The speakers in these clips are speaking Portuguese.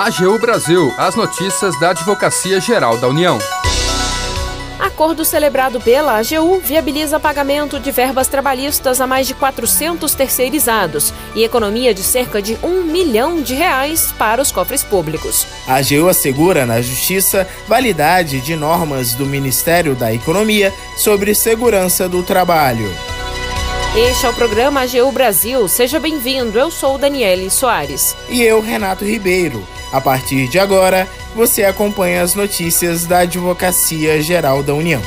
AGU Brasil, as notícias da Advocacia Geral da União. Acordo celebrado pela AGU viabiliza pagamento de verbas trabalhistas a mais de 400 terceirizados e economia de cerca de um milhão de reais para os cofres públicos. A AGU assegura na Justiça validade de normas do Ministério da Economia sobre segurança do trabalho. Este é o programa AGU Brasil. Seja bem-vindo. Eu sou Daniele Soares. E eu, Renato Ribeiro. A partir de agora, você acompanha as notícias da Advocacia Geral da União.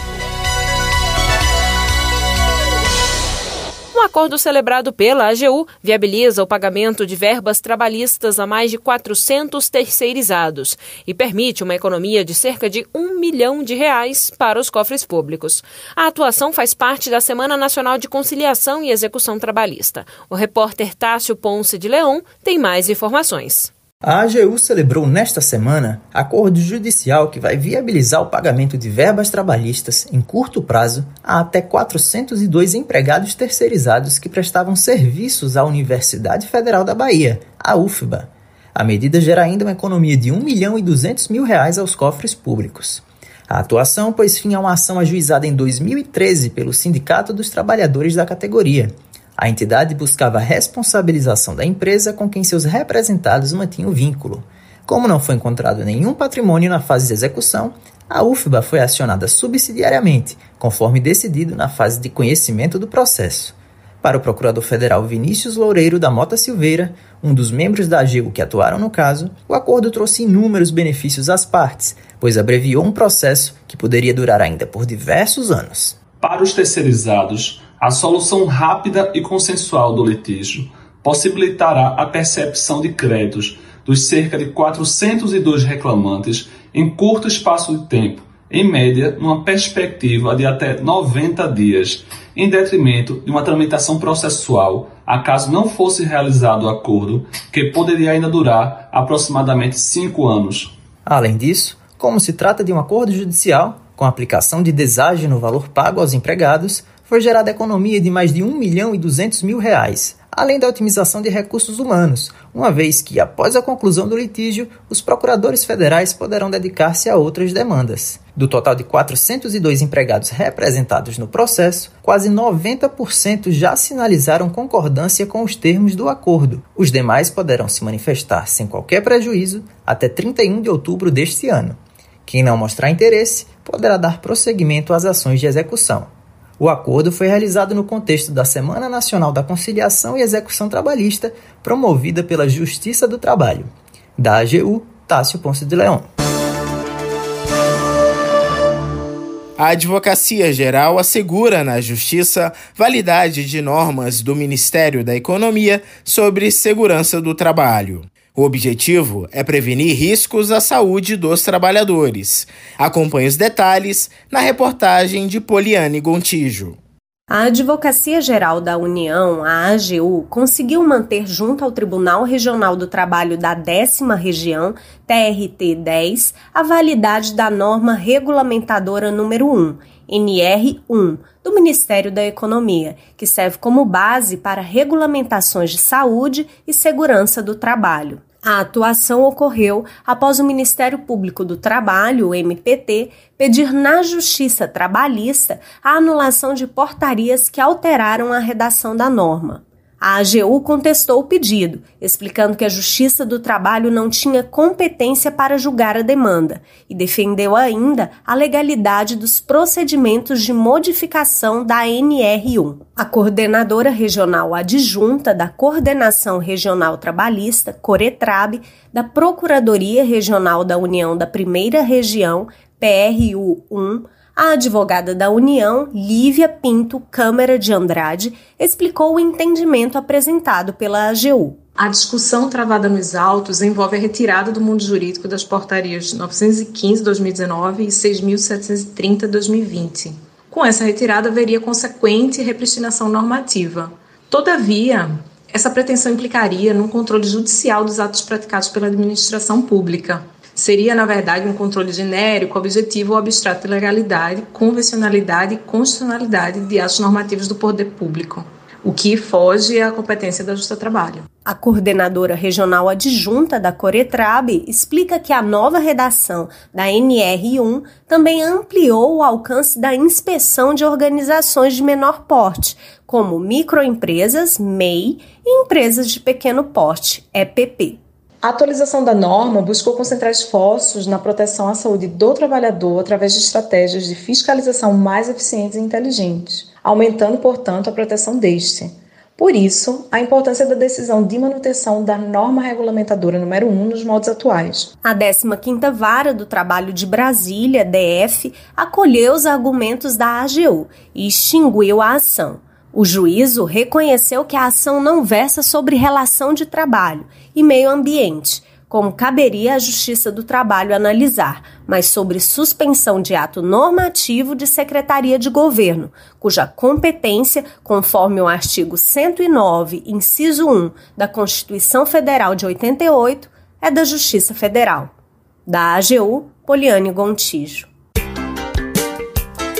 Acordo celebrado pela AGU viabiliza o pagamento de verbas trabalhistas a mais de 400 terceirizados e permite uma economia de cerca de um milhão de reais para os cofres públicos. A atuação faz parte da Semana Nacional de Conciliação e Execução Trabalhista. O repórter Tássio Ponce de Leão tem mais informações. A AGU celebrou nesta semana acordo judicial que vai viabilizar o pagamento de verbas trabalhistas em curto prazo a até 402 empregados terceirizados que prestavam serviços à Universidade Federal da Bahia, a UFBA. A medida gera ainda uma economia de 1 milhão e 200 mil reais aos cofres públicos. A atuação pôs fim a uma ação ajuizada em 2013 pelo Sindicato dos Trabalhadores da categoria, a entidade buscava a responsabilização da empresa com quem seus representados mantinham vínculo. Como não foi encontrado nenhum patrimônio na fase de execução, a UFBA foi acionada subsidiariamente, conforme decidido na fase de conhecimento do processo. Para o procurador federal Vinícius Loureiro da Mota Silveira, um dos membros da AGU que atuaram no caso, o acordo trouxe inúmeros benefícios às partes, pois abreviou um processo que poderia durar ainda por diversos anos. Para os terceirizados, a solução rápida e consensual do litígio possibilitará a percepção de créditos dos cerca de 402 reclamantes em curto espaço de tempo, em média, numa perspectiva de até 90 dias, em detrimento de uma tramitação processual, acaso não fosse realizado o acordo, que poderia ainda durar aproximadamente cinco anos. Além disso, como se trata de um acordo judicial, com aplicação de deságio no valor pago aos empregados, foi gerada economia de mais de 1 milhão e 200 mil reais, além da otimização de recursos humanos, uma vez que, após a conclusão do litígio, os procuradores federais poderão dedicar-se a outras demandas. Do total de 402 empregados representados no processo, quase 90% já sinalizaram concordância com os termos do acordo. Os demais poderão se manifestar sem qualquer prejuízo até 31 de outubro deste ano. Quem não mostrar interesse poderá dar prosseguimento às ações de execução. O acordo foi realizado no contexto da Semana Nacional da Conciliação e Execução Trabalhista, promovida pela Justiça do Trabalho. Da AGU, Tássio Ponce de Leão. A Advocacia Geral assegura na Justiça validade de normas do Ministério da Economia sobre segurança do trabalho. O objetivo é prevenir riscos à saúde dos trabalhadores. Acompanhe os detalhes na reportagem de Poliane Gontijo. A Advocacia Geral da União, a AGU, conseguiu manter junto ao Tribunal Regional do Trabalho da décima região, TRT 10, a validade da norma regulamentadora número 1, NR1, do Ministério da Economia, que serve como base para regulamentações de saúde e segurança do trabalho. A atuação ocorreu após o Ministério Público do Trabalho, o MPT, pedir na Justiça Trabalhista a anulação de portarias que alteraram a redação da norma. A AGU contestou o pedido, explicando que a Justiça do Trabalho não tinha competência para julgar a demanda e defendeu ainda a legalidade dos procedimentos de modificação da NR1. A coordenadora regional adjunta da Coordenação Regional Trabalhista, Coretrab, da Procuradoria Regional da União da Primeira Região, PRU 1, a advogada da União, Lívia Pinto Câmara de Andrade, explicou o entendimento apresentado pela AGU. A discussão travada nos autos envolve a retirada do mundo jurídico das portarias 915-2019 e 6.730-2020. Com essa retirada, haveria consequente repristinação normativa. Todavia, essa pretensão implicaria num controle judicial dos atos praticados pela administração pública, Seria, na verdade, um controle genérico, objetivo ou abstrato de legalidade, convencionalidade e constitucionalidade de atos normativos do poder público. o que foge à competência da Justiça do Trabalho. A coordenadora regional adjunta da Coretrab explica que a nova redação da NR1 também ampliou o alcance da inspeção de organizações de menor porte, como microempresas, MEI, e empresas de pequeno porte, EPP. A atualização da norma buscou concentrar esforços na proteção à saúde do trabalhador através de estratégias de fiscalização mais eficientes e inteligentes, aumentando, portanto, a proteção deste. Por isso, a importância da decisão de manutenção da norma regulamentadora número 1 nos moldes atuais. A 15ª Vara do Trabalho de Brasília, DF, acolheu os argumentos da AGU e extinguiu a ação. O juízo reconheceu que a ação não versa sobre relação de trabalho e meio ambiente, como caberia à Justiça do Trabalho analisar, mas sobre suspensão de ato normativo de Secretaria de Governo, cuja competência, conforme o artigo 109, inciso 1 da Constituição Federal de 88, é da Justiça Federal. Da AGU, Poliane Gontijo.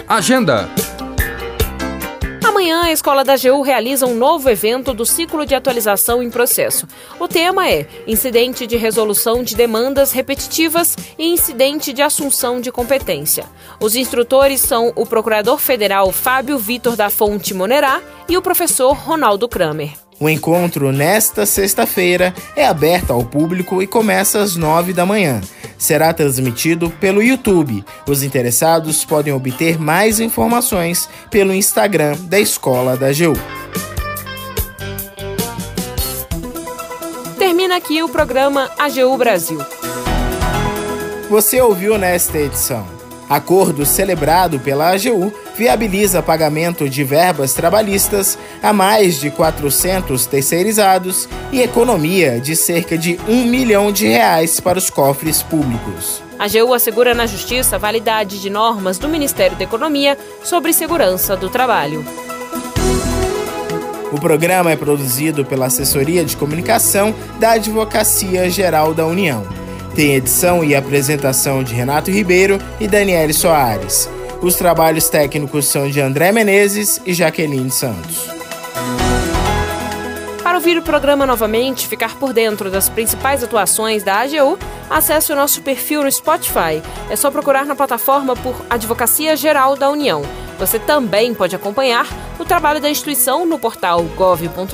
Agenda Amanhã, a Escola da AGU realiza um novo evento do ciclo de atualização em processo. O tema é Incidente de Resolução de Demandas Repetitivas e Incidente de Assunção de Competência. Os instrutores são o Procurador Federal Fábio Vitor da Fonte Monerá e o professor Ronaldo Kramer. O encontro nesta sexta-feira é aberto ao público e começa às nove da manhã. Será transmitido pelo YouTube. Os interessados podem obter mais informações pelo Instagram da Escola da AGU. Termina aqui o programa AGU Brasil. Você ouviu nesta edição. Acordo celebrado pela AGU viabiliza pagamento de verbas trabalhistas a mais de 400 terceirizados e economia de cerca de um milhão de reais para os cofres públicos. A AGU assegura na Justiça a validade de normas do Ministério da Economia sobre segurança do trabalho. O programa é produzido pela Assessoria de Comunicação da Advocacia Geral da União. Tem edição e apresentação de Renato Ribeiro e Daniele Soares. Os trabalhos técnicos são de André Menezes e Jaqueline Santos. Para ouvir o programa novamente, ficar por dentro das principais atuações da AGU, acesse o nosso perfil no Spotify. É só procurar na plataforma por Advocacia Geral da União. Você também pode acompanhar o trabalho da instituição no portal gov.br/agu.